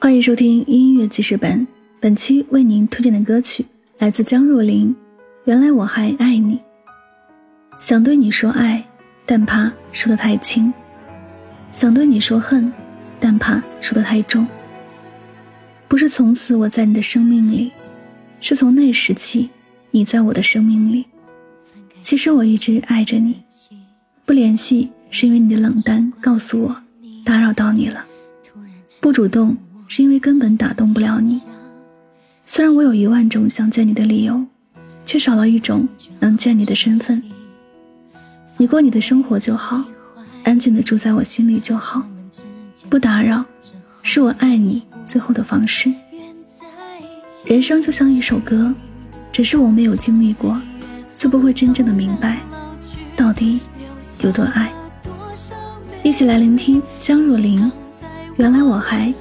欢迎收听音乐记事本。本期为您推荐的歌曲来自江若琳，《原来我还爱你》。想对你说爱，但怕说的太轻；想对你说恨，但怕说的太重。不是从此我在你的生命里，是从那时起你在我的生命里。其实我一直爱着你，不联系是因为你的冷淡告诉我打扰到你了，不主动。是因为根本打动不了你。虽然我有一万种想见你的理由，却少了一种能见你的身份。你过你的生活就好，安静的住在我心里就好，不打扰，是我爱你最后的方式。人生就像一首歌，只是我没有经历过，就不会真正的明白，到底有多爱。一起来聆听江若琳，原来我还。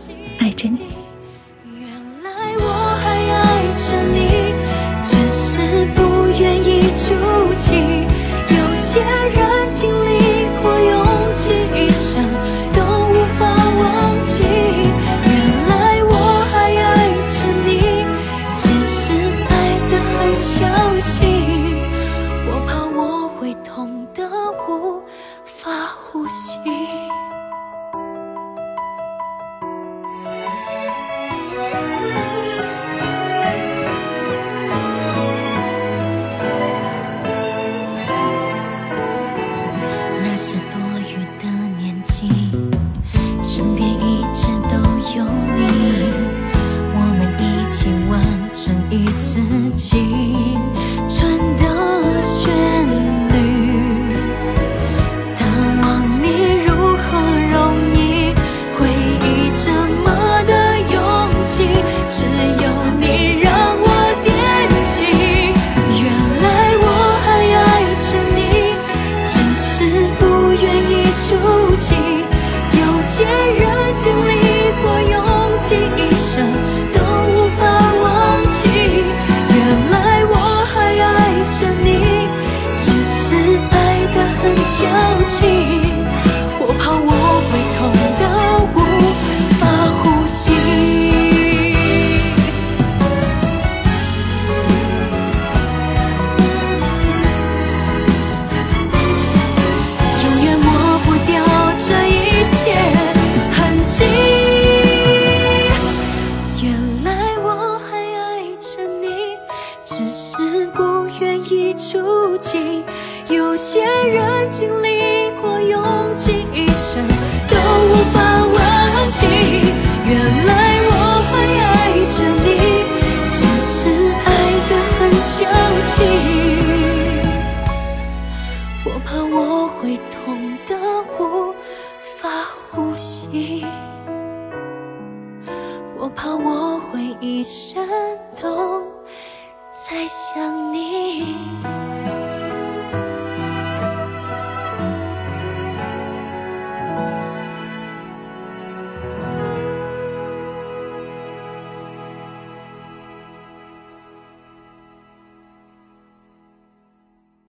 爱着你。剩一次机相信我怕我会痛到无法呼吸。永远抹不掉这一切痕迹。原来我还爱着你只是不些人经历过，用尽一生都无法忘记。原来我还爱着你，只是爱得很小心。我怕我会痛得无法呼吸，我怕我会一生都在想你。